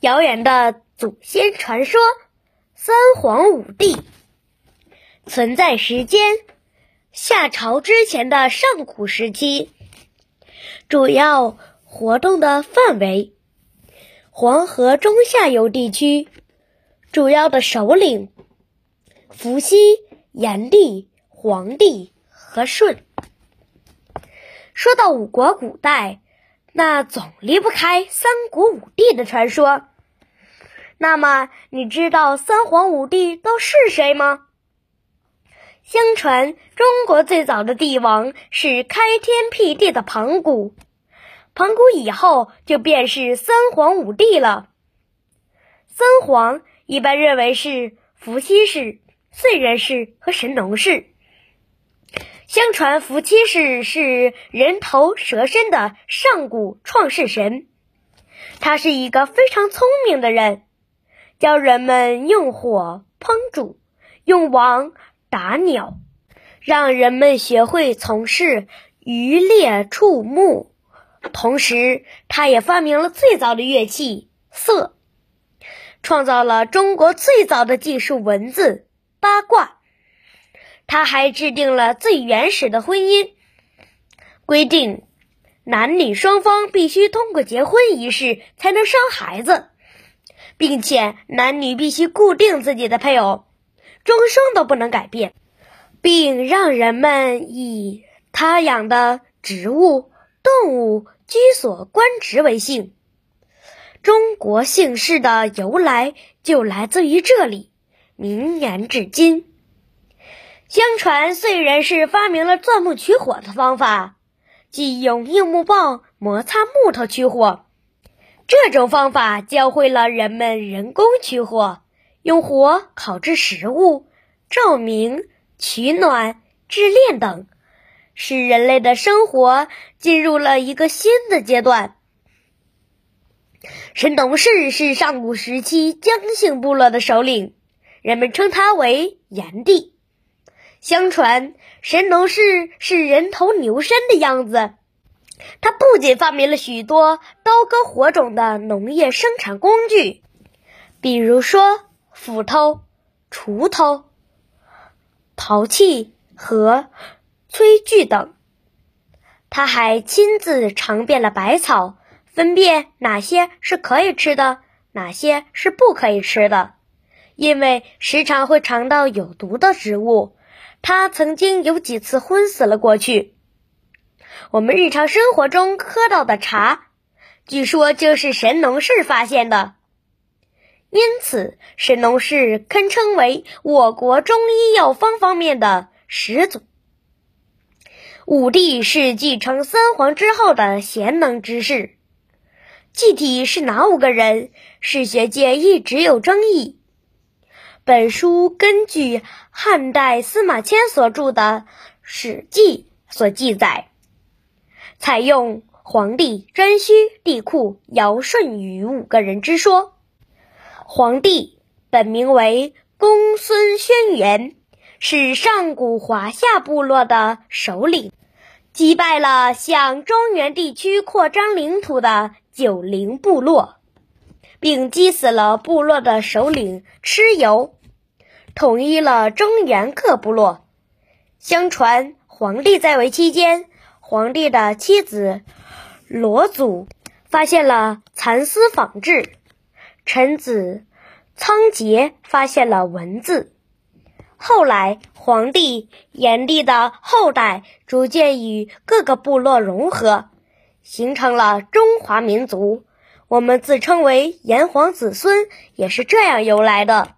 遥远的祖先传说——三皇五帝。存在时间：夏朝之前的上古时期。主要活动的范围：黄河中下游地区。主要的首领：伏羲、炎帝、黄帝和舜。说到五国古代，那总离不开三国五帝的传说。那么，你知道三皇五帝都是谁吗？相传，中国最早的帝王是开天辟地的盘古。盘古以后就便是三皇五帝了。三皇一般认为是伏羲氏、燧人氏和神农氏。相传伏羲氏是人头蛇身的上古创世神，他是一个非常聪明的人，教人们用火烹煮，用网。打鸟，让人们学会从事渔猎畜牧。同时，他也发明了最早的乐器瑟，创造了中国最早的技术文字八卦。他还制定了最原始的婚姻规定，男女双方必须通过结婚仪式才能生孩子，并且男女必须固定自己的配偶。终生都不能改变，并让人们以他养的植物、动物居所、官职为姓。中国姓氏的由来就来自于这里，绵延至今。相传燧人是发明了钻木取火的方法，即用硬木棒摩擦木头取火。这种方法教会了人们人工取火。用火烤制食物、照明、取暖、制炼等，使人类的生活进入了一个新的阶段。神农氏是上古时期姜姓部落的首领，人们称他为炎帝。相传，神农氏是人头牛身的样子。他不仅发明了许多刀耕火种的农业生产工具，比如说。斧头、锄头、陶器和炊具等，他还亲自尝遍了百草，分辨哪些是可以吃的，哪些是不可以吃的。因为时常会尝到有毒的植物，他曾经有几次昏死了过去。我们日常生活中喝到的茶，据说就是神农氏发现的。因此，神农氏堪称为我国中医药方方面的始祖。五帝是继承三皇之后的贤能之士，具体是哪五个人，史学界一直有争议。本书根据汉代司马迁所著的《史记》所记载，采用黄帝、颛顼、帝喾、尧舜禹五个人之说。黄帝本名为公孙轩辕，是上古华夏部落的首领，击败了向中原地区扩张领土的九陵部落，并击死了部落的首领蚩尤，统一了中原各部落。相传，黄帝在位期间，黄帝的妻子罗祖发现了蚕丝纺织。臣子仓颉发现了文字，后来黄帝、炎帝的后代逐渐与各个部落融合，形成了中华民族。我们自称为炎黄子孙，也是这样由来的。